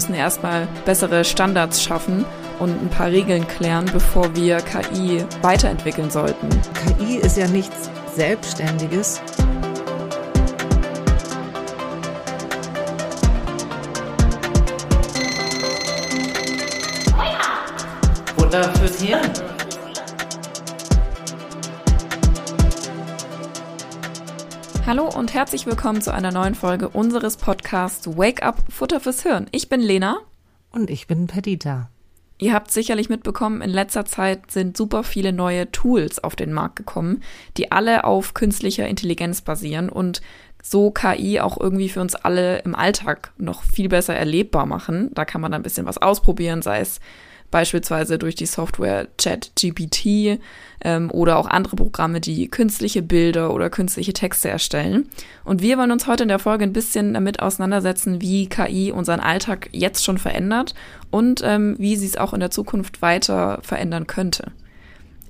müssen erstmal bessere Standards schaffen und ein paar Regeln klären, bevor wir KI weiterentwickeln sollten. KI ist ja nichts Selbstständiges. Wunder fürs Hirn. Hallo und herzlich willkommen zu einer neuen Folge unseres Podcasts Wake Up Futter fürs Hirn. Ich bin Lena. Und ich bin Perdita. Ihr habt sicherlich mitbekommen, in letzter Zeit sind super viele neue Tools auf den Markt gekommen, die alle auf künstlicher Intelligenz basieren und so KI auch irgendwie für uns alle im Alltag noch viel besser erlebbar machen. Da kann man ein bisschen was ausprobieren, sei es beispielsweise durch die Software ChatGPT ähm, oder auch andere Programme, die künstliche Bilder oder künstliche Texte erstellen. Und wir wollen uns heute in der Folge ein bisschen damit auseinandersetzen, wie KI unseren Alltag jetzt schon verändert und ähm, wie sie es auch in der Zukunft weiter verändern könnte.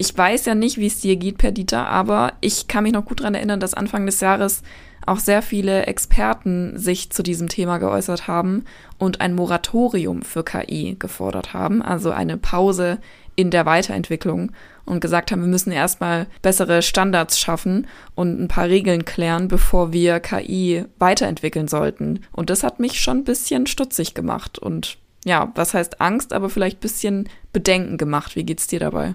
Ich weiß ja nicht, wie es dir geht, Perdita, aber ich kann mich noch gut daran erinnern, dass Anfang des Jahres auch sehr viele Experten sich zu diesem Thema geäußert haben und ein Moratorium für KI gefordert haben, also eine Pause in der Weiterentwicklung und gesagt haben, wir müssen erstmal bessere Standards schaffen und ein paar Regeln klären, bevor wir KI weiterentwickeln sollten. Und das hat mich schon ein bisschen stutzig gemacht und ja, was heißt Angst, aber vielleicht ein bisschen Bedenken gemacht. Wie geht's dir dabei?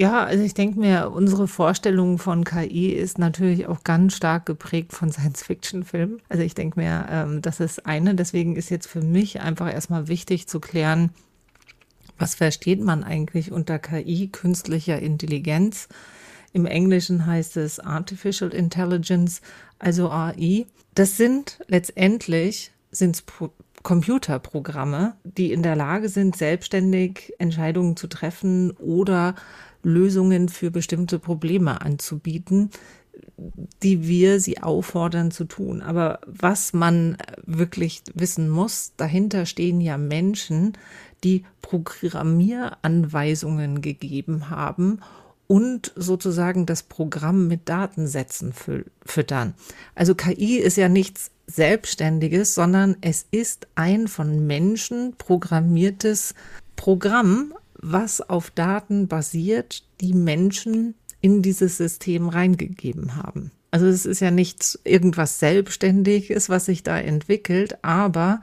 Ja, also ich denke mir, unsere Vorstellung von KI ist natürlich auch ganz stark geprägt von Science-Fiction-Filmen. Also ich denke mir, ähm, das ist eine. Deswegen ist jetzt für mich einfach erstmal wichtig zu klären, was versteht man eigentlich unter KI, künstlicher Intelligenz? Im Englischen heißt es Artificial Intelligence, also AI. Das sind letztendlich sind's Computerprogramme, die in der Lage sind, selbstständig Entscheidungen zu treffen oder Lösungen für bestimmte Probleme anzubieten, die wir sie auffordern zu tun. Aber was man wirklich wissen muss, dahinter stehen ja Menschen, die Programmieranweisungen gegeben haben und sozusagen das Programm mit Datensätzen füttern. Also KI ist ja nichts Selbstständiges, sondern es ist ein von Menschen programmiertes Programm, was auf Daten basiert, die Menschen in dieses System reingegeben haben. Also es ist ja nicht irgendwas Selbstständiges, was sich da entwickelt, aber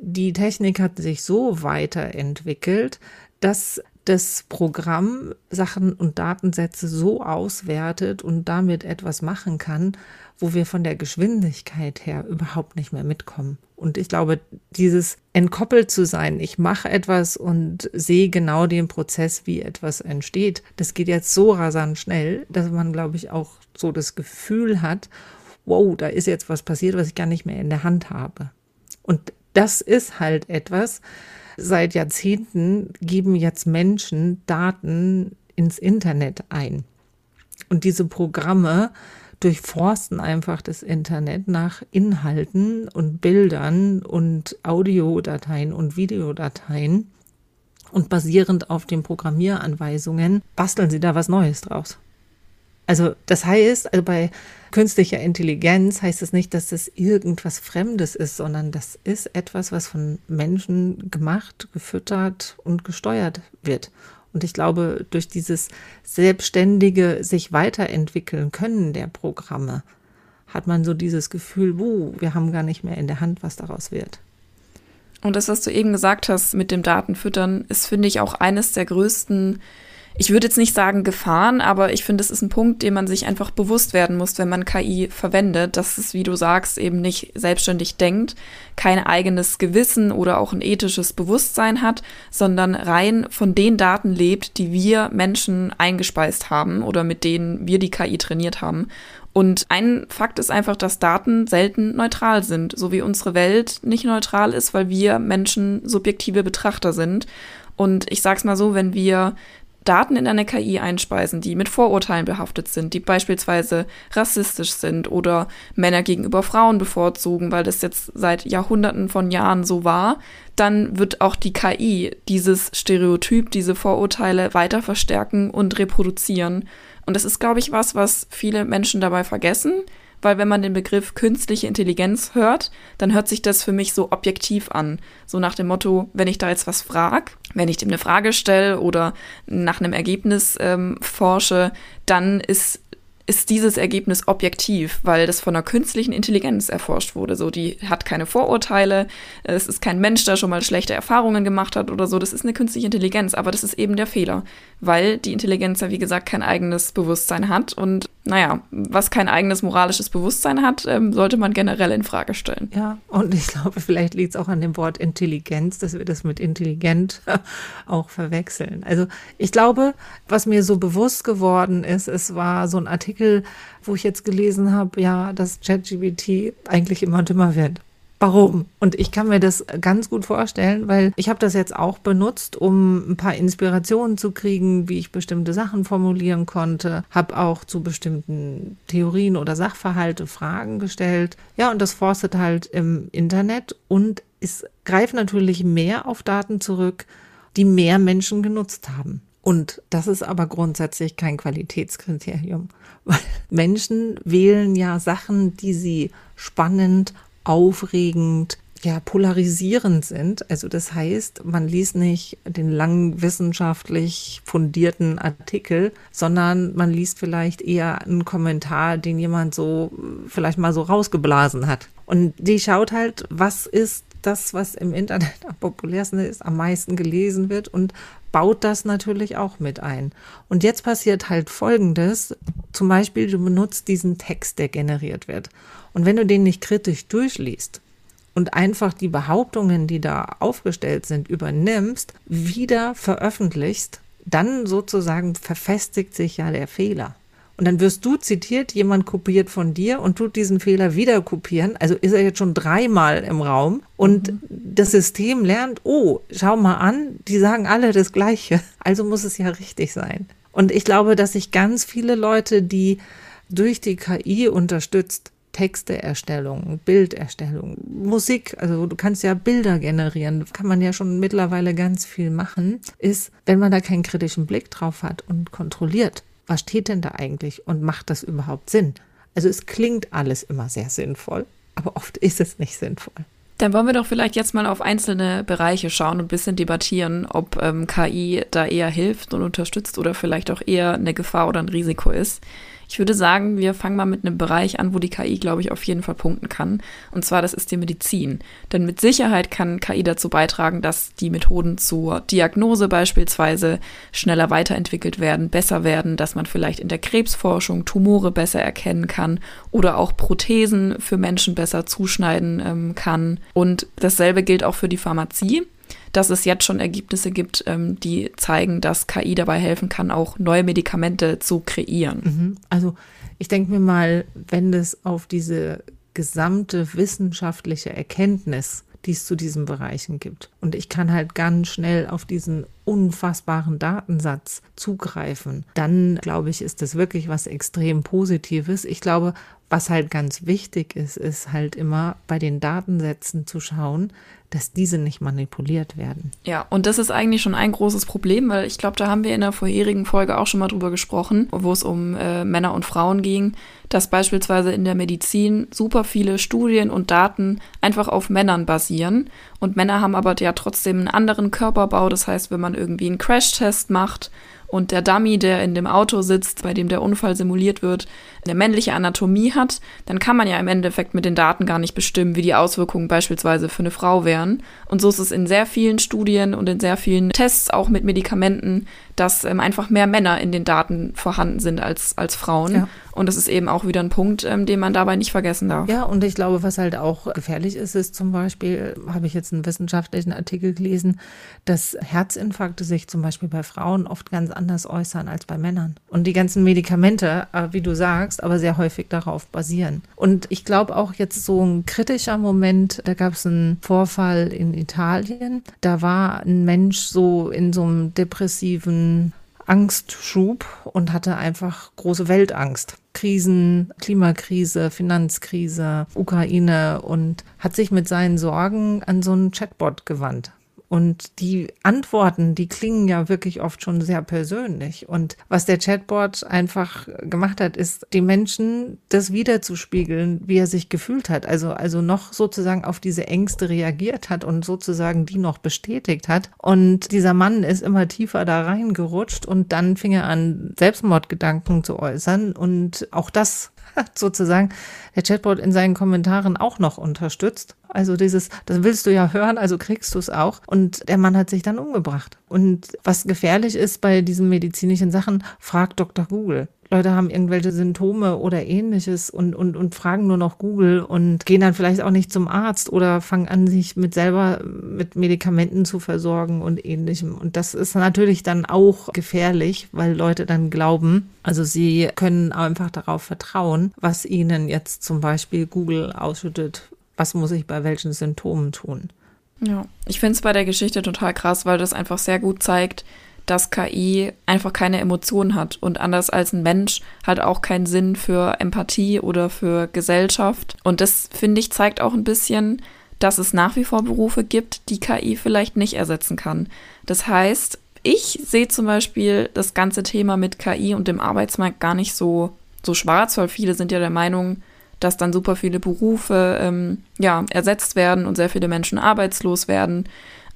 die Technik hat sich so weiterentwickelt, dass das Programm Sachen und Datensätze so auswertet und damit etwas machen kann, wo wir von der Geschwindigkeit her überhaupt nicht mehr mitkommen. Und ich glaube, dieses entkoppelt zu sein, ich mache etwas und sehe genau den Prozess, wie etwas entsteht, das geht jetzt so rasant schnell, dass man, glaube ich, auch so das Gefühl hat, wow, da ist jetzt was passiert, was ich gar nicht mehr in der Hand habe. Und das ist halt etwas, seit Jahrzehnten geben jetzt Menschen Daten ins Internet ein. Und diese Programme durchforsten einfach das Internet nach Inhalten und Bildern und Audiodateien und Videodateien. Und basierend auf den Programmieranweisungen basteln sie da was Neues draus. Also das heißt, also bei künstlicher Intelligenz heißt es nicht, dass es irgendwas Fremdes ist, sondern das ist etwas, was von Menschen gemacht, gefüttert und gesteuert wird. Und ich glaube, durch dieses selbstständige sich weiterentwickeln können der Programme, hat man so dieses Gefühl, wuh, wir haben gar nicht mehr in der Hand, was daraus wird. Und das, was du eben gesagt hast mit dem Datenfüttern, ist, finde ich, auch eines der größten ich würde jetzt nicht sagen Gefahren, aber ich finde, es ist ein Punkt, den man sich einfach bewusst werden muss, wenn man KI verwendet, dass es, wie du sagst, eben nicht selbstständig denkt, kein eigenes Gewissen oder auch ein ethisches Bewusstsein hat, sondern rein von den Daten lebt, die wir Menschen eingespeist haben oder mit denen wir die KI trainiert haben. Und ein Fakt ist einfach, dass Daten selten neutral sind, so wie unsere Welt nicht neutral ist, weil wir Menschen subjektive Betrachter sind. Und ich sag's mal so, wenn wir Daten in eine KI einspeisen, die mit Vorurteilen behaftet sind, die beispielsweise rassistisch sind oder Männer gegenüber Frauen bevorzugen, weil das jetzt seit Jahrhunderten von Jahren so war, dann wird auch die KI dieses Stereotyp, diese Vorurteile weiter verstärken und reproduzieren. Und das ist, glaube ich, was, was viele Menschen dabei vergessen, weil wenn man den Begriff künstliche Intelligenz hört, dann hört sich das für mich so objektiv an. So nach dem Motto, wenn ich da jetzt was frage, wenn ich dem eine Frage stelle oder nach einem Ergebnis ähm, forsche, dann ist ist dieses Ergebnis objektiv, weil das von einer künstlichen Intelligenz erforscht wurde. So, die hat keine Vorurteile, es ist kein Mensch, der schon mal schlechte Erfahrungen gemacht hat oder so. Das ist eine künstliche Intelligenz, aber das ist eben der Fehler, weil die Intelligenz ja, wie gesagt, kein eigenes Bewusstsein hat und naja, was kein eigenes moralisches Bewusstsein hat, ähm, sollte man generell in Frage stellen. Ja, und ich glaube, vielleicht liegt es auch an dem Wort Intelligenz, dass wir das mit intelligent auch verwechseln. Also ich glaube, was mir so bewusst geworden ist, es war so ein Artikel, wo ich jetzt gelesen habe, ja, dass ChatGPT eigentlich immer dümmer wird. Warum? Und ich kann mir das ganz gut vorstellen, weil ich habe das jetzt auch benutzt, um ein paar Inspirationen zu kriegen, wie ich bestimmte Sachen formulieren konnte, habe auch zu bestimmten Theorien oder Sachverhalte Fragen gestellt. Ja, und das forstet halt im Internet und es greift natürlich mehr auf Daten zurück, die mehr Menschen genutzt haben. Und das ist aber grundsätzlich kein Qualitätskriterium, weil Menschen wählen ja Sachen, die sie spannend, aufregend, ja, polarisierend sind. Also das heißt, man liest nicht den langen wissenschaftlich fundierten Artikel, sondern man liest vielleicht eher einen Kommentar, den jemand so vielleicht mal so rausgeblasen hat. Und die schaut halt, was ist das, was im Internet am populärsten ist, am meisten gelesen wird und baut das natürlich auch mit ein. Und jetzt passiert halt Folgendes. Zum Beispiel, du benutzt diesen Text, der generiert wird. Und wenn du den nicht kritisch durchliest und einfach die Behauptungen, die da aufgestellt sind, übernimmst, wieder veröffentlichst, dann sozusagen verfestigt sich ja der Fehler. Und dann wirst du zitiert, jemand kopiert von dir und tut diesen Fehler wieder kopieren. Also ist er jetzt schon dreimal im Raum und mhm. das System lernt, oh, schau mal an, die sagen alle das Gleiche. Also muss es ja richtig sein. Und ich glaube, dass sich ganz viele Leute, die durch die KI unterstützt Texteerstellung, Bilderstellung, Musik, also du kannst ja Bilder generieren, kann man ja schon mittlerweile ganz viel machen, ist, wenn man da keinen kritischen Blick drauf hat und kontrolliert, was steht denn da eigentlich und macht das überhaupt Sinn? Also es klingt alles immer sehr sinnvoll, aber oft ist es nicht sinnvoll. Dann wollen wir doch vielleicht jetzt mal auf einzelne Bereiche schauen und ein bisschen debattieren, ob ähm, KI da eher hilft und unterstützt oder vielleicht auch eher eine Gefahr oder ein Risiko ist. Ich würde sagen, wir fangen mal mit einem Bereich an, wo die KI, glaube ich, auf jeden Fall punkten kann. Und zwar, das ist die Medizin. Denn mit Sicherheit kann KI dazu beitragen, dass die Methoden zur Diagnose beispielsweise schneller weiterentwickelt werden, besser werden, dass man vielleicht in der Krebsforschung Tumore besser erkennen kann oder auch Prothesen für Menschen besser zuschneiden ähm, kann. Und dasselbe gilt auch für die Pharmazie dass es jetzt schon Ergebnisse gibt, ähm, die zeigen, dass KI dabei helfen kann, auch neue Medikamente zu kreieren. Mhm. Also ich denke mir mal, wenn es auf diese gesamte wissenschaftliche Erkenntnis, die es zu diesen Bereichen gibt. Und ich kann halt ganz schnell auf diesen unfassbaren Datensatz zugreifen. Dann glaube ich, ist das wirklich was extrem Positives. Ich glaube, was halt ganz wichtig ist, ist halt immer bei den Datensätzen zu schauen, dass diese nicht manipuliert werden. Ja, und das ist eigentlich schon ein großes Problem, weil ich glaube, da haben wir in der vorherigen Folge auch schon mal drüber gesprochen, wo es um äh, Männer und Frauen ging, dass beispielsweise in der Medizin super viele Studien und Daten einfach auf Männern basieren. Und Männer haben aber ja trotzdem einen anderen Körperbau. Das heißt, wenn man irgendwie einen Crashtest macht, und der Dummy, der in dem Auto sitzt, bei dem der Unfall simuliert wird, eine männliche Anatomie hat, dann kann man ja im Endeffekt mit den Daten gar nicht bestimmen, wie die Auswirkungen beispielsweise für eine Frau wären. Und so ist es in sehr vielen Studien und in sehr vielen Tests, auch mit Medikamenten, dass ähm, einfach mehr Männer in den Daten vorhanden sind als, als Frauen. Ja. Und das ist eben auch wieder ein Punkt, ähm, den man dabei nicht vergessen darf. Ja, und ich glaube, was halt auch gefährlich ist, ist zum Beispiel, habe ich jetzt einen wissenschaftlichen Artikel gelesen, dass Herzinfarkte sich zum Beispiel bei Frauen oft ganz anders äußern als bei Männern. Und die ganzen Medikamente, äh, wie du sagst, aber sehr häufig darauf basieren. Und ich glaube auch jetzt so ein kritischer Moment, da gab es einen Vorfall in Italien. Da war ein Mensch so in so einem depressiven Angstschub und hatte einfach große Weltangst. Krisen, Klimakrise, Finanzkrise, Ukraine und hat sich mit seinen Sorgen an so einen Chatbot gewandt. Und die Antworten, die klingen ja wirklich oft schon sehr persönlich. Und was der Chatbot einfach gemacht hat, ist, die Menschen das wiederzuspiegeln, wie er sich gefühlt hat. Also, also noch sozusagen auf diese Ängste reagiert hat und sozusagen die noch bestätigt hat. Und dieser Mann ist immer tiefer da reingerutscht und dann fing er an, Selbstmordgedanken zu äußern. Und auch das hat sozusagen der Chatbot in seinen Kommentaren auch noch unterstützt. Also dieses, das willst du ja hören, also kriegst du es auch. Und der Mann hat sich dann umgebracht. Und was gefährlich ist bei diesen medizinischen Sachen, frag Dr. Google. Leute haben irgendwelche Symptome oder ähnliches und, und, und fragen nur noch Google und gehen dann vielleicht auch nicht zum Arzt oder fangen an, sich mit selber mit Medikamenten zu versorgen und ähnlichem. Und das ist natürlich dann auch gefährlich, weil Leute dann glauben, also sie können einfach darauf vertrauen, was ihnen jetzt zum Beispiel Google ausschüttet, was muss ich bei welchen Symptomen tun. Ja, ich finde es bei der Geschichte total krass, weil das einfach sehr gut zeigt, dass KI einfach keine Emotionen hat und anders als ein Mensch halt auch keinen Sinn für Empathie oder für Gesellschaft. Und das, finde ich, zeigt auch ein bisschen, dass es nach wie vor Berufe gibt, die KI vielleicht nicht ersetzen kann. Das heißt, ich sehe zum Beispiel das ganze Thema mit KI und dem Arbeitsmarkt gar nicht so, so schwarz, weil viele sind ja der Meinung, dass dann super viele Berufe ähm, ja, ersetzt werden und sehr viele Menschen arbeitslos werden.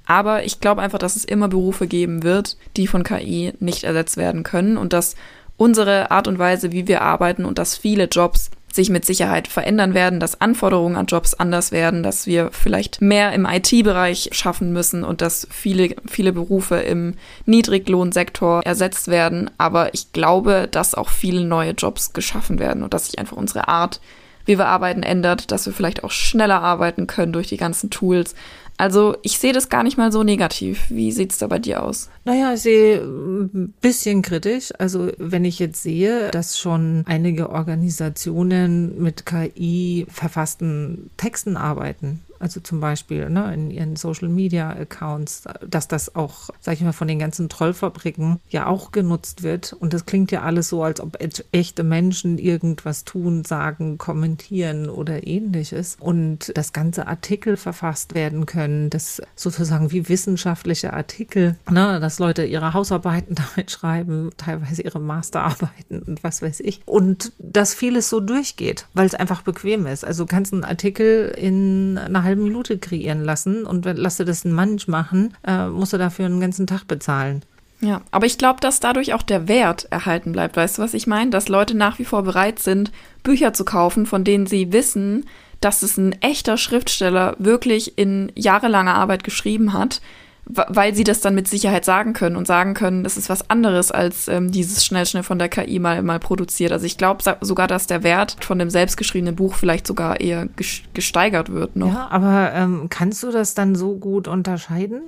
Aber ich glaube einfach, dass es immer Berufe geben wird, die von KI nicht ersetzt werden können und dass unsere Art und Weise, wie wir arbeiten und dass viele Jobs sich mit Sicherheit verändern werden, dass Anforderungen an Jobs anders werden, dass wir vielleicht mehr im IT-Bereich schaffen müssen und dass viele, viele Berufe im Niedriglohnsektor ersetzt werden. Aber ich glaube, dass auch viele neue Jobs geschaffen werden und dass sich einfach unsere Art, wie wir arbeiten, ändert, dass wir vielleicht auch schneller arbeiten können durch die ganzen Tools. Also ich sehe das gar nicht mal so negativ. Wie sieht es da bei dir aus? Naja, ich sehe ein bisschen kritisch. Also wenn ich jetzt sehe, dass schon einige Organisationen mit KI verfassten Texten arbeiten, also zum Beispiel ne, in ihren Social Media Accounts, dass das auch, sag ich mal, von den ganzen Trollfabriken ja auch genutzt wird. Und das klingt ja alles so, als ob echte Menschen irgendwas tun, sagen, kommentieren oder ähnliches. Und das ganze Artikel verfasst werden können, das sozusagen wie wissenschaftliche Artikel, ne, dass Leute ihre Hausarbeiten damit schreiben, teilweise ihre Masterarbeiten und was weiß ich. Und dass vieles so durchgeht, weil es einfach bequem ist. Also du kannst einen Artikel in einer halben Minute kreieren lassen und wenn, lass dir das ein Mensch machen, äh, musst du dafür einen ganzen Tag bezahlen. Ja, aber ich glaube, dass dadurch auch der Wert erhalten bleibt. Weißt du, was ich meine? Dass Leute nach wie vor bereit sind, Bücher zu kaufen, von denen sie wissen, dass es ein echter Schriftsteller wirklich in jahrelanger Arbeit geschrieben hat, weil sie das dann mit Sicherheit sagen können und sagen können, das ist was anderes als ähm, dieses schnell schnell von der KI mal mal produziert. Also ich glaube sogar, dass der Wert von dem selbstgeschriebenen Buch vielleicht sogar eher gesteigert wird noch. Ja, aber ähm, kannst du das dann so gut unterscheiden?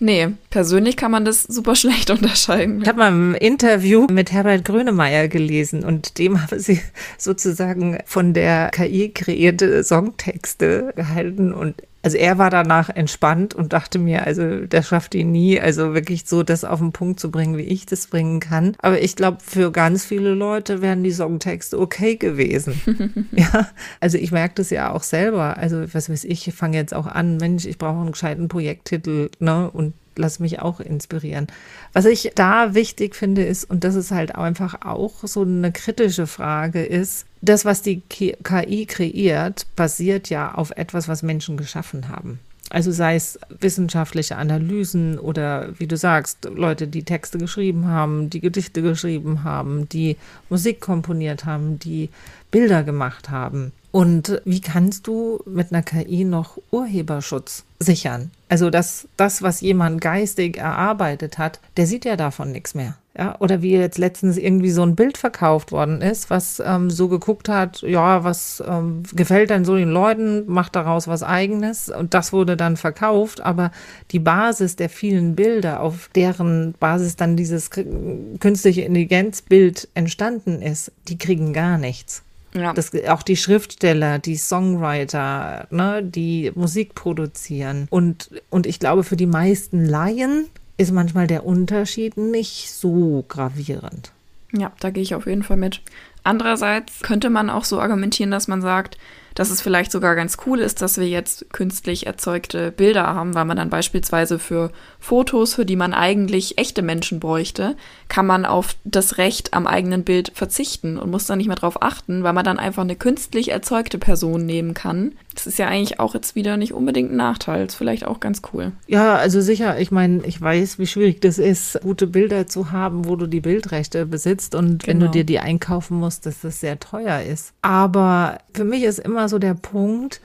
Nee, persönlich kann man das super schlecht unterscheiden. Ich habe mal ein Interview mit Herbert Grönemeyer gelesen und dem haben sie sozusagen von der KI kreierte Songtexte gehalten und also er war danach entspannt und dachte mir, also der schafft ihn nie, also wirklich so das auf den Punkt zu bringen, wie ich das bringen kann. Aber ich glaube, für ganz viele Leute wären die Songtexte okay gewesen. ja, also ich merke das ja auch selber. Also was weiß ich, ich fange jetzt auch an, Mensch, ich brauche einen gescheiten Projekttitel, ne? Und lass mich auch inspirieren. Was ich da wichtig finde ist, und das ist halt einfach auch so eine kritische Frage ist, das, was die KI kreiert, basiert ja auf etwas, was Menschen geschaffen haben. Also sei es wissenschaftliche Analysen oder wie du sagst, Leute, die Texte geschrieben haben, die Gedichte geschrieben haben, die Musik komponiert haben, die Bilder gemacht haben. Und wie kannst du mit einer KI noch Urheberschutz sichern? Also das, das, was jemand geistig erarbeitet hat, der sieht ja davon nichts mehr. Ja, oder wie jetzt letztens irgendwie so ein Bild verkauft worden ist, was ähm, so geguckt hat, ja, was ähm, gefällt denn so den Leuten, macht daraus was eigenes und das wurde dann verkauft, aber die Basis der vielen Bilder, auf deren Basis dann dieses künstliche Intelligenzbild entstanden ist, die kriegen gar nichts. Ja. Das, auch die Schriftsteller, die Songwriter, ne, die Musik produzieren. Und, und ich glaube, für die meisten Laien ist manchmal der Unterschied nicht so gravierend. Ja, da gehe ich auf jeden Fall mit. Andererseits könnte man auch so argumentieren, dass man sagt, dass es vielleicht sogar ganz cool ist, dass wir jetzt künstlich erzeugte Bilder haben, weil man dann beispielsweise für Fotos, für die man eigentlich echte Menschen bräuchte, kann man auf das Recht am eigenen Bild verzichten und muss dann nicht mehr darauf achten, weil man dann einfach eine künstlich erzeugte Person nehmen kann. Das ist ja eigentlich auch jetzt wieder nicht unbedingt ein Nachteil. ist vielleicht auch ganz cool. Ja, also sicher. Ich meine, ich weiß, wie schwierig das ist, gute Bilder zu haben, wo du die Bildrechte besitzt und genau. wenn du genau. dir die einkaufen musst, dass das sehr teuer ist. Aber für mich ist immer so der Punkt,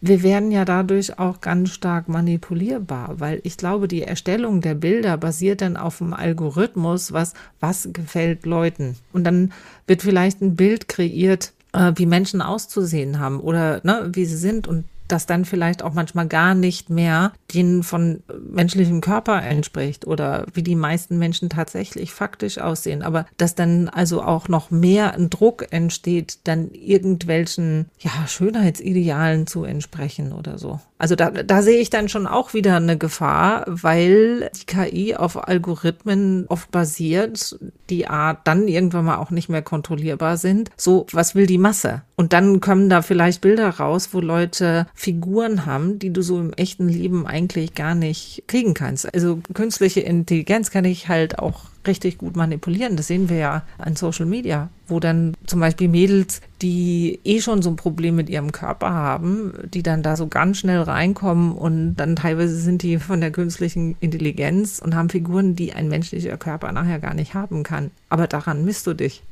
wir werden ja dadurch auch ganz stark manipulierbar, weil ich glaube, die Erstellung der Bilder basiert dann auf einem Algorithmus, was, was gefällt Leuten. Und dann wird vielleicht ein Bild kreiert, äh, wie Menschen auszusehen haben oder ne, wie sie sind. Und das dann vielleicht auch manchmal gar nicht mehr den von menschlichem Körper entspricht oder wie die meisten Menschen tatsächlich faktisch aussehen. Aber dass dann also auch noch mehr ein Druck entsteht, dann irgendwelchen ja, Schönheitsidealen zu entsprechen oder so. Also da, da sehe ich dann schon auch wieder eine Gefahr, weil die KI auf Algorithmen oft basiert, die Art dann irgendwann mal auch nicht mehr kontrollierbar sind. So, was will die Masse? Und dann kommen da vielleicht Bilder raus, wo Leute Figuren haben, die du so im echten Leben eigentlich gar nicht kriegen kannst. Also künstliche Intelligenz kann ich halt auch richtig gut manipulieren. Das sehen wir ja an Social Media, wo dann zum Beispiel Mädels, die eh schon so ein Problem mit ihrem Körper haben, die dann da so ganz schnell reinkommen und dann teilweise sind die von der künstlichen Intelligenz und haben Figuren, die ein menschlicher Körper nachher gar nicht haben kann. Aber daran misst du dich.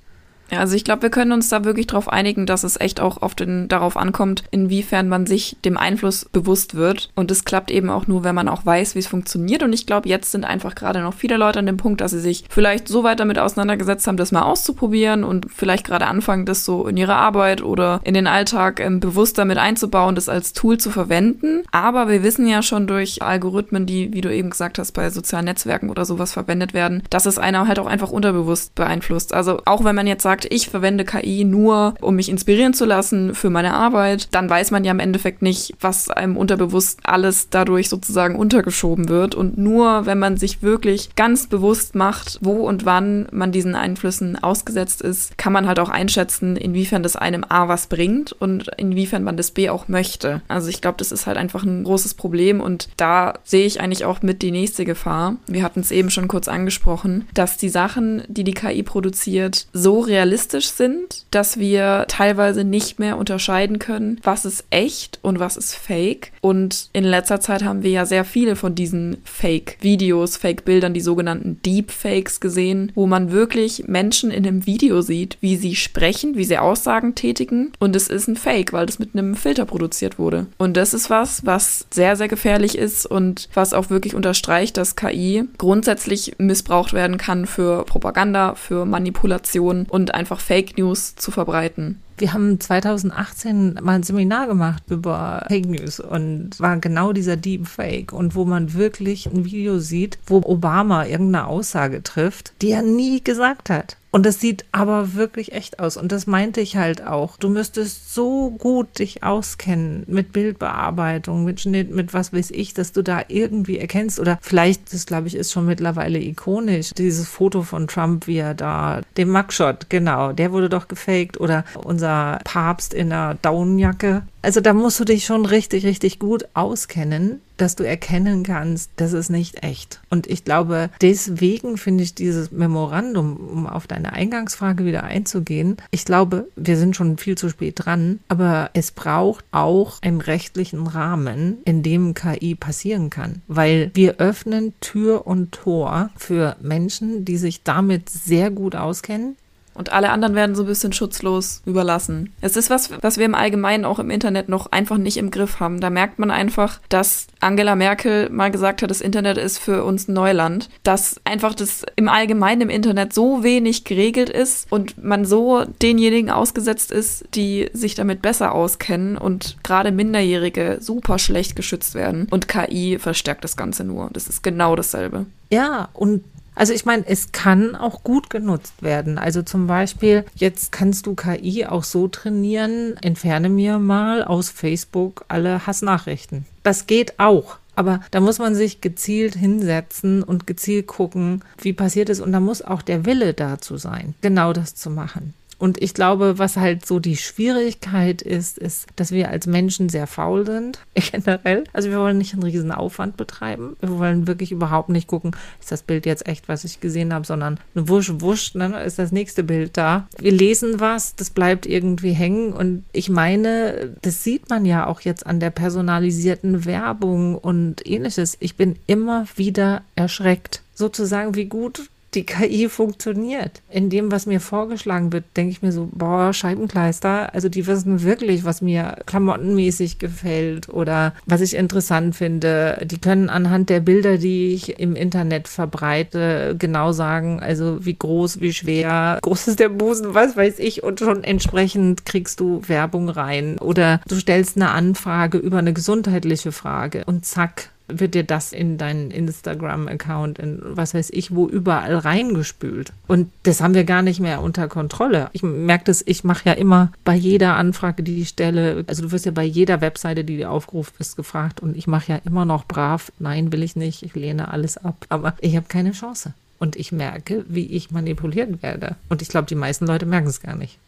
Ja, also ich glaube, wir können uns da wirklich darauf einigen, dass es echt auch auf den, darauf ankommt, inwiefern man sich dem Einfluss bewusst wird. Und es klappt eben auch nur, wenn man auch weiß, wie es funktioniert. Und ich glaube, jetzt sind einfach gerade noch viele Leute an dem Punkt, dass sie sich vielleicht so weit damit auseinandergesetzt haben, das mal auszuprobieren und vielleicht gerade anfangen, das so in ihre Arbeit oder in den Alltag ähm, bewusst damit einzubauen, das als Tool zu verwenden. Aber wir wissen ja schon durch Algorithmen, die, wie du eben gesagt hast, bei sozialen Netzwerken oder sowas verwendet werden, dass es einer halt auch einfach unterbewusst beeinflusst. Also auch wenn man jetzt sagt, sagt, ich verwende KI nur, um mich inspirieren zu lassen für meine Arbeit, dann weiß man ja im Endeffekt nicht, was einem unterbewusst alles dadurch sozusagen untergeschoben wird. Und nur wenn man sich wirklich ganz bewusst macht, wo und wann man diesen Einflüssen ausgesetzt ist, kann man halt auch einschätzen, inwiefern das einem A was bringt und inwiefern man das B auch möchte. Also ich glaube, das ist halt einfach ein großes Problem und da sehe ich eigentlich auch mit die nächste Gefahr. Wir hatten es eben schon kurz angesprochen, dass die Sachen, die die KI produziert, so realistisch realistisch sind, dass wir teilweise nicht mehr unterscheiden können, was ist echt und was ist fake. Und in letzter Zeit haben wir ja sehr viele von diesen Fake-Videos, Fake-Bildern, die sogenannten Deepfakes gesehen, wo man wirklich Menschen in einem Video sieht, wie sie sprechen, wie sie Aussagen tätigen. Und es ist ein Fake, weil das mit einem Filter produziert wurde. Und das ist was, was sehr, sehr gefährlich ist und was auch wirklich unterstreicht, dass KI grundsätzlich missbraucht werden kann für Propaganda, für Manipulation und einfach Fake News zu verbreiten. Wir haben 2018 mal ein Seminar gemacht über Fake News und war genau dieser Deepfake und wo man wirklich ein Video sieht, wo Obama irgendeine Aussage trifft, die er nie gesagt hat. Und das sieht aber wirklich echt aus. Und das meinte ich halt auch. Du müsstest so gut dich auskennen mit Bildbearbeitung, mit Schnitt, mit was weiß ich, dass du da irgendwie erkennst. Oder vielleicht, das glaube ich, ist schon mittlerweile ikonisch, dieses Foto von Trump, wie er da, dem Mugshot, genau, der wurde doch gefaked. Oder unser Papst in einer Daunenjacke, also da musst du dich schon richtig, richtig gut auskennen, dass du erkennen kannst, das ist nicht echt. Und ich glaube, deswegen finde ich dieses Memorandum, um auf deine Eingangsfrage wieder einzugehen, ich glaube, wir sind schon viel zu spät dran, aber es braucht auch einen rechtlichen Rahmen, in dem KI passieren kann, weil wir öffnen Tür und Tor für Menschen, die sich damit sehr gut auskennen, und alle anderen werden so ein bisschen schutzlos überlassen. Es ist was, was wir im Allgemeinen auch im Internet noch einfach nicht im Griff haben. Da merkt man einfach, dass Angela Merkel mal gesagt hat, das Internet ist für uns Neuland. Dass einfach das im Allgemeinen im Internet so wenig geregelt ist und man so denjenigen ausgesetzt ist, die sich damit besser auskennen und gerade Minderjährige super schlecht geschützt werden. Und KI verstärkt das Ganze nur. Das ist genau dasselbe. Ja, und also ich meine, es kann auch gut genutzt werden. Also zum Beispiel, jetzt kannst du KI auch so trainieren, entferne mir mal aus Facebook alle Hassnachrichten. Das geht auch. Aber da muss man sich gezielt hinsetzen und gezielt gucken, wie passiert es. Und da muss auch der Wille dazu sein, genau das zu machen. Und ich glaube, was halt so die Schwierigkeit ist, ist, dass wir als Menschen sehr faul sind, generell. Also wir wollen nicht einen riesen Aufwand betreiben. Wir wollen wirklich überhaupt nicht gucken, ist das Bild jetzt echt, was ich gesehen habe, sondern eine wusch, wusch, ne, ist das nächste Bild da. Wir lesen was, das bleibt irgendwie hängen. Und ich meine, das sieht man ja auch jetzt an der personalisierten Werbung und ähnliches. Ich bin immer wieder erschreckt sozusagen, wie gut die KI funktioniert. In dem, was mir vorgeschlagen wird, denke ich mir so, boah, Scheibenkleister, also die wissen wirklich, was mir klamottenmäßig gefällt oder was ich interessant finde. Die können anhand der Bilder, die ich im Internet verbreite, genau sagen, also wie groß, wie schwer, groß ist der Busen, was weiß ich, und schon entsprechend kriegst du Werbung rein. Oder du stellst eine Anfrage über eine gesundheitliche Frage und zack, wird dir das in deinen Instagram-Account, in was weiß ich, wo überall reingespült. Und das haben wir gar nicht mehr unter Kontrolle. Ich merke das, ich mache ja immer bei jeder Anfrage, die ich stelle, also du wirst ja bei jeder Webseite, die du aufgerufen bist, gefragt und ich mache ja immer noch brav, nein, will ich nicht, ich lehne alles ab. Aber ich habe keine Chance. Und ich merke, wie ich manipuliert werde. Und ich glaube, die meisten Leute merken es gar nicht.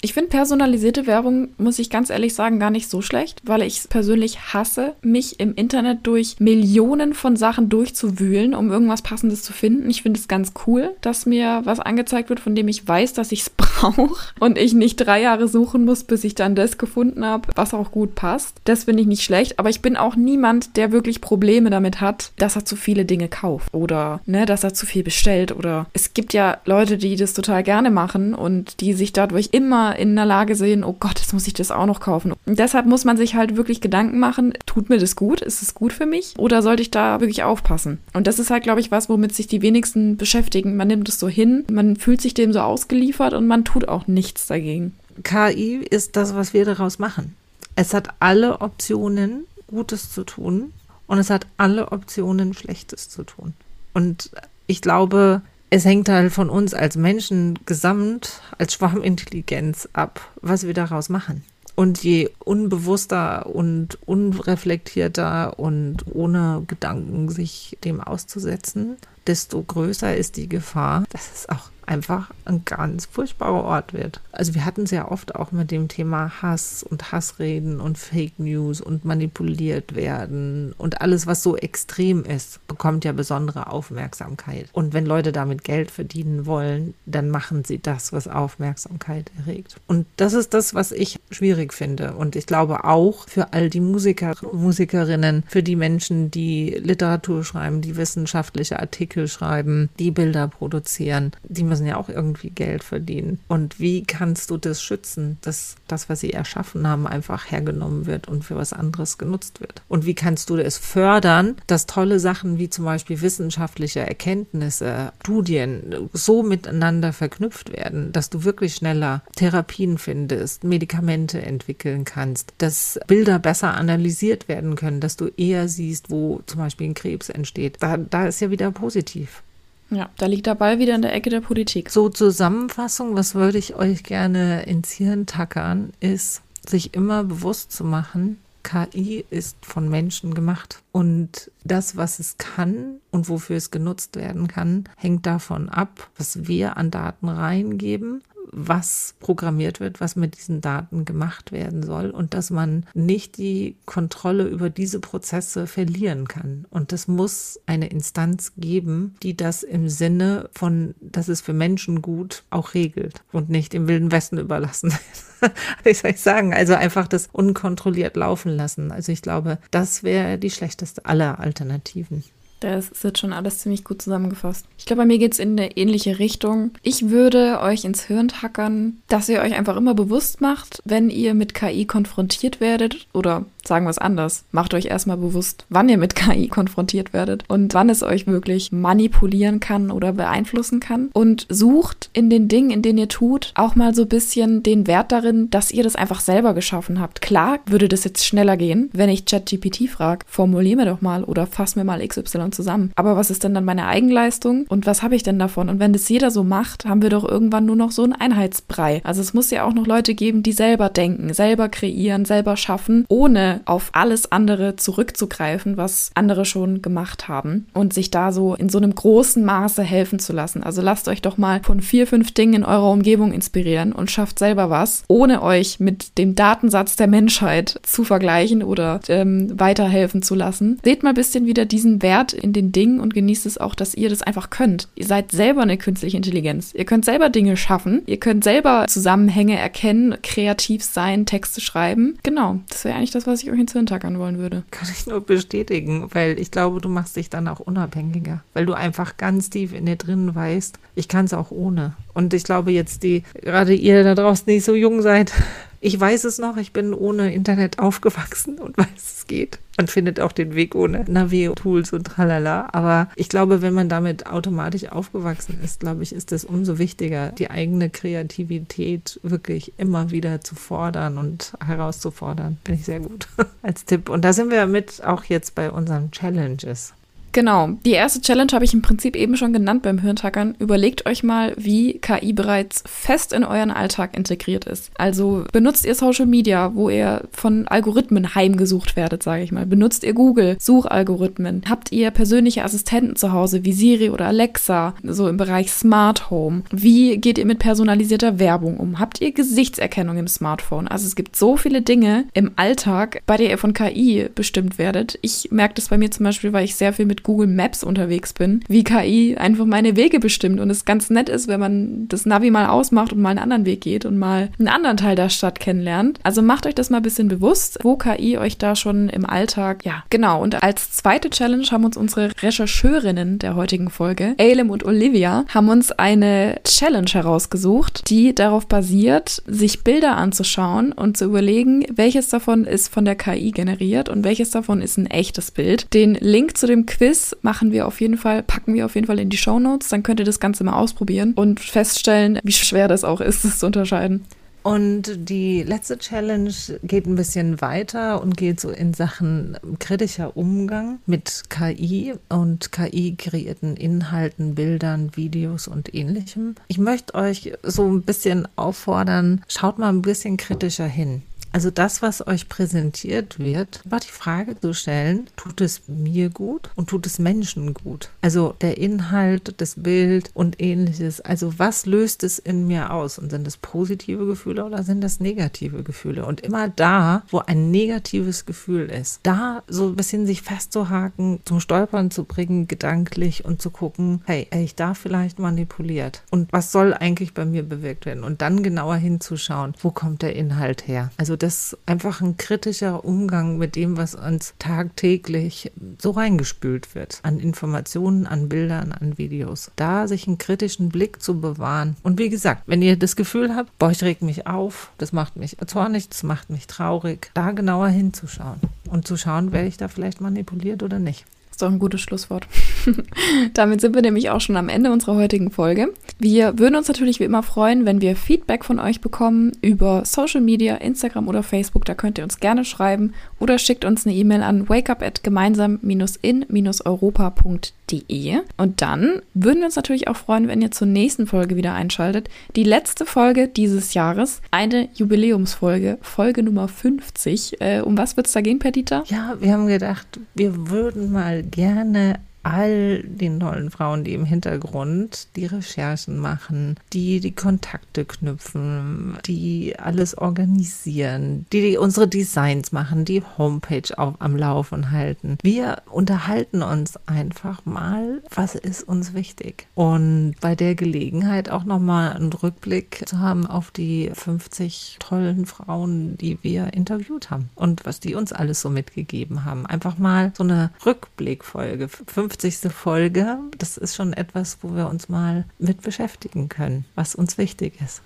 Ich finde personalisierte Werbung, muss ich ganz ehrlich sagen, gar nicht so schlecht, weil ich persönlich hasse, mich im Internet durch Millionen von Sachen durchzuwühlen, um irgendwas Passendes zu finden. Ich finde es ganz cool, dass mir was angezeigt wird, von dem ich weiß, dass ich es brauche und ich nicht drei Jahre suchen muss, bis ich dann das gefunden habe, was auch gut passt. Das finde ich nicht schlecht, aber ich bin auch niemand, der wirklich Probleme damit hat, dass er zu viele Dinge kauft oder ne, dass er zu viel bestellt oder es gibt ja Leute, die das total gerne machen und die sich dadurch immer in der Lage sehen, oh Gott, jetzt muss ich das auch noch kaufen. Und deshalb muss man sich halt wirklich Gedanken machen, tut mir das gut? Ist es gut für mich? Oder sollte ich da wirklich aufpassen? Und das ist halt, glaube ich, was, womit sich die wenigsten beschäftigen. Man nimmt es so hin, man fühlt sich dem so ausgeliefert und man tut auch nichts dagegen. KI ist das, was wir daraus machen. Es hat alle Optionen, Gutes zu tun und es hat alle Optionen, Schlechtes zu tun. Und ich glaube, es hängt halt von uns als Menschen gesamt, als Schwarmintelligenz ab, was wir daraus machen. Und je unbewusster und unreflektierter und ohne Gedanken sich dem auszusetzen, desto größer ist die Gefahr, dass es auch einfach ein ganz furchtbarer Ort wird. Also wir hatten sehr oft auch mit dem Thema Hass und Hassreden und Fake News und manipuliert werden und alles, was so extrem ist, bekommt ja besondere Aufmerksamkeit. Und wenn Leute damit Geld verdienen wollen, dann machen sie das, was Aufmerksamkeit erregt. Und das ist das, was ich schwierig finde. Und ich glaube auch für all die Musiker, Musikerinnen, für die Menschen, die Literatur schreiben, die wissenschaftliche Artikel schreiben, die Bilder produzieren, die müssen müssen ja auch irgendwie Geld verdienen. Und wie kannst du das schützen, dass das, was sie erschaffen haben, einfach hergenommen wird und für was anderes genutzt wird? Und wie kannst du es fördern, dass tolle Sachen wie zum Beispiel wissenschaftliche Erkenntnisse, Studien so miteinander verknüpft werden, dass du wirklich schneller Therapien findest, Medikamente entwickeln kannst, dass Bilder besser analysiert werden können, dass du eher siehst, wo zum Beispiel ein Krebs entsteht. Da, da ist ja wieder positiv. Ja, da liegt der Ball wieder in der Ecke der Politik. So Zusammenfassung, was würde ich euch gerne ins Hirn tackern, ist, sich immer bewusst zu machen, KI ist von Menschen gemacht. Und das, was es kann und wofür es genutzt werden kann, hängt davon ab, was wir an Daten reingeben was programmiert wird, was mit diesen Daten gemacht werden soll und dass man nicht die Kontrolle über diese Prozesse verlieren kann. Und es muss eine Instanz geben, die das im Sinne von, dass es für Menschen gut auch regelt und nicht im Wilden Westen überlassen. Wie soll ich sagen? Also einfach das unkontrolliert laufen lassen. Also ich glaube, das wäre die schlechteste aller Alternativen. Das ist jetzt schon alles ziemlich gut zusammengefasst. Ich glaube, bei mir geht es in eine ähnliche Richtung. Ich würde euch ins Hirn tackern, dass ihr euch einfach immer bewusst macht, wenn ihr mit KI konfrontiert werdet oder sagen wir es anders. Macht euch erstmal bewusst, wann ihr mit KI konfrontiert werdet und wann es euch wirklich manipulieren kann oder beeinflussen kann. Und sucht in den Dingen, in denen ihr tut, auch mal so ein bisschen den Wert darin, dass ihr das einfach selber geschaffen habt. Klar würde das jetzt schneller gehen, wenn ich ChatGPT frage, formulier mir doch mal oder fass mir mal XY zusammen. Aber was ist denn dann meine Eigenleistung und was habe ich denn davon? Und wenn das jeder so macht, haben wir doch irgendwann nur noch so einen Einheitsbrei. Also es muss ja auch noch Leute geben, die selber denken, selber kreieren, selber schaffen, ohne auf alles andere zurückzugreifen, was andere schon gemacht haben und sich da so in so einem großen Maße helfen zu lassen. Also lasst euch doch mal von vier, fünf Dingen in eurer Umgebung inspirieren und schafft selber was, ohne euch mit dem Datensatz der Menschheit zu vergleichen oder ähm, weiterhelfen zu lassen. Seht mal ein bisschen wieder diesen Wert in den Dingen und genießt es auch, dass ihr das einfach könnt. Ihr seid selber eine künstliche Intelligenz. Ihr könnt selber Dinge schaffen. Ihr könnt selber Zusammenhänge erkennen, kreativ sein, Texte schreiben. Genau, das wäre eigentlich das, was ich euch ins Hintergern wollen würde. Kann ich nur bestätigen, weil ich glaube, du machst dich dann auch unabhängiger, weil du einfach ganz tief in dir drin weißt, ich kann es auch ohne. Und ich glaube jetzt, die, gerade ihr da draußen, die so jung seid, ich weiß es noch, ich bin ohne Internet aufgewachsen und weiß, es geht. Man findet auch den Weg ohne Navi-Tools und tralala. Aber ich glaube, wenn man damit automatisch aufgewachsen ist, glaube ich, ist es umso wichtiger, die eigene Kreativität wirklich immer wieder zu fordern und herauszufordern. Finde ich sehr gut als Tipp. Und da sind wir mit auch jetzt bei unseren Challenges. Genau. Die erste Challenge habe ich im Prinzip eben schon genannt beim Hirntackern. Überlegt euch mal, wie KI bereits fest in euren Alltag integriert ist. Also benutzt ihr Social Media, wo ihr von Algorithmen heimgesucht werdet, sage ich mal. Benutzt ihr Google, Suchalgorithmen. Habt ihr persönliche Assistenten zu Hause wie Siri oder Alexa, so im Bereich Smart Home. Wie geht ihr mit personalisierter Werbung um? Habt ihr Gesichtserkennung im Smartphone? Also es gibt so viele Dinge im Alltag, bei der ihr von KI bestimmt werdet. Ich merke das bei mir zum Beispiel, weil ich sehr viel mit Google Maps unterwegs bin, wie KI einfach meine Wege bestimmt und es ganz nett ist, wenn man das Navi mal ausmacht und mal einen anderen Weg geht und mal einen anderen Teil der Stadt kennenlernt. Also macht euch das mal ein bisschen bewusst, wo KI euch da schon im Alltag, ja, genau. Und als zweite Challenge haben uns unsere Rechercheurinnen der heutigen Folge, Ailem und Olivia, haben uns eine Challenge herausgesucht, die darauf basiert, sich Bilder anzuschauen und zu überlegen, welches davon ist von der KI generiert und welches davon ist ein echtes Bild. Den Link zu dem Quiz Quiz machen wir auf jeden Fall, packen wir auf jeden Fall in die Show Notes. Dann könnt ihr das Ganze mal ausprobieren und feststellen, wie schwer das auch ist, das zu unterscheiden. Und die letzte Challenge geht ein bisschen weiter und geht so in Sachen kritischer Umgang mit KI und KI-kreierten Inhalten, Bildern, Videos und ähnlichem. Ich möchte euch so ein bisschen auffordern, schaut mal ein bisschen kritischer hin. Also das, was euch präsentiert wird, war die Frage zu stellen, tut es mir gut und tut es Menschen gut? Also der Inhalt, das Bild und ähnliches. Also was löst es in mir aus? Und sind das positive Gefühle oder sind das negative Gefühle? Und immer da, wo ein negatives Gefühl ist, da so ein bisschen sich festzuhaken, zum Stolpern zu bringen, gedanklich und zu gucken, hey, ich darf vielleicht manipuliert. Und was soll eigentlich bei mir bewirkt werden? Und dann genauer hinzuschauen, wo kommt der Inhalt her? Also das einfach ein kritischer Umgang mit dem, was uns tagtäglich so reingespült wird. An Informationen, an Bildern, an Videos. Da sich einen kritischen Blick zu bewahren. Und wie gesagt, wenn ihr das Gefühl habt, boah, ich reg mich auf, das macht mich zornig, das macht mich traurig, da genauer hinzuschauen und zu schauen, werde ich da vielleicht manipuliert oder nicht ist doch ein gutes Schlusswort. Damit sind wir nämlich auch schon am Ende unserer heutigen Folge. Wir würden uns natürlich wie immer freuen, wenn wir Feedback von euch bekommen über Social Media, Instagram oder Facebook. Da könnt ihr uns gerne schreiben oder schickt uns eine E-Mail an wakeup at gemeinsam-in-europa.de. Und dann würden wir uns natürlich auch freuen, wenn ihr zur nächsten Folge wieder einschaltet. Die letzte Folge dieses Jahres, eine Jubiläumsfolge, Folge Nummer 50. Äh, um was wird es da gehen, Perdita? Ja, wir haben gedacht, wir würden mal gerne all den tollen Frauen, die im Hintergrund die Recherchen machen, die die Kontakte knüpfen, die alles organisieren, die, die unsere Designs machen, die Homepage auf, am Laufen halten. Wir unterhalten uns einfach mal, was ist uns wichtig. Und bei der Gelegenheit auch nochmal einen Rückblick zu haben auf die 50 tollen Frauen, die wir interviewt haben und was die uns alles so mitgegeben haben. Einfach mal so eine Rückblickfolge. 50 50. Folge. Das ist schon etwas, wo wir uns mal mit beschäftigen können, was uns wichtig ist.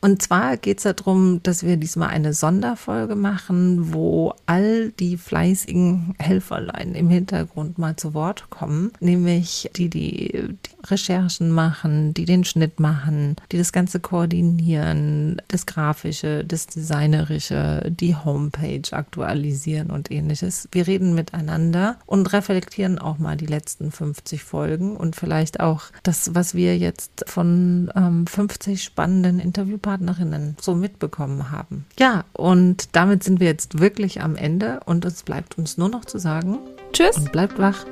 Und zwar geht es darum, dass wir diesmal eine Sonderfolge machen, wo all die fleißigen Helferlein im Hintergrund mal zu Wort kommen, nämlich die, die, die Recherchen machen, die den Schnitt machen, die das Ganze koordinieren, das Grafische, das Designerische, die Homepage aktualisieren und ähnliches. Wir reden miteinander und reflektieren auch mal die letzten 50 Folgen und vielleicht auch das, was wir jetzt von ähm, 50 spannenden Interviewpartnern Gesprächspartnerinnen so mitbekommen haben. Ja, und damit sind wir jetzt wirklich am Ende und es bleibt uns nur noch zu sagen, Tschüss. Und bleibt wach.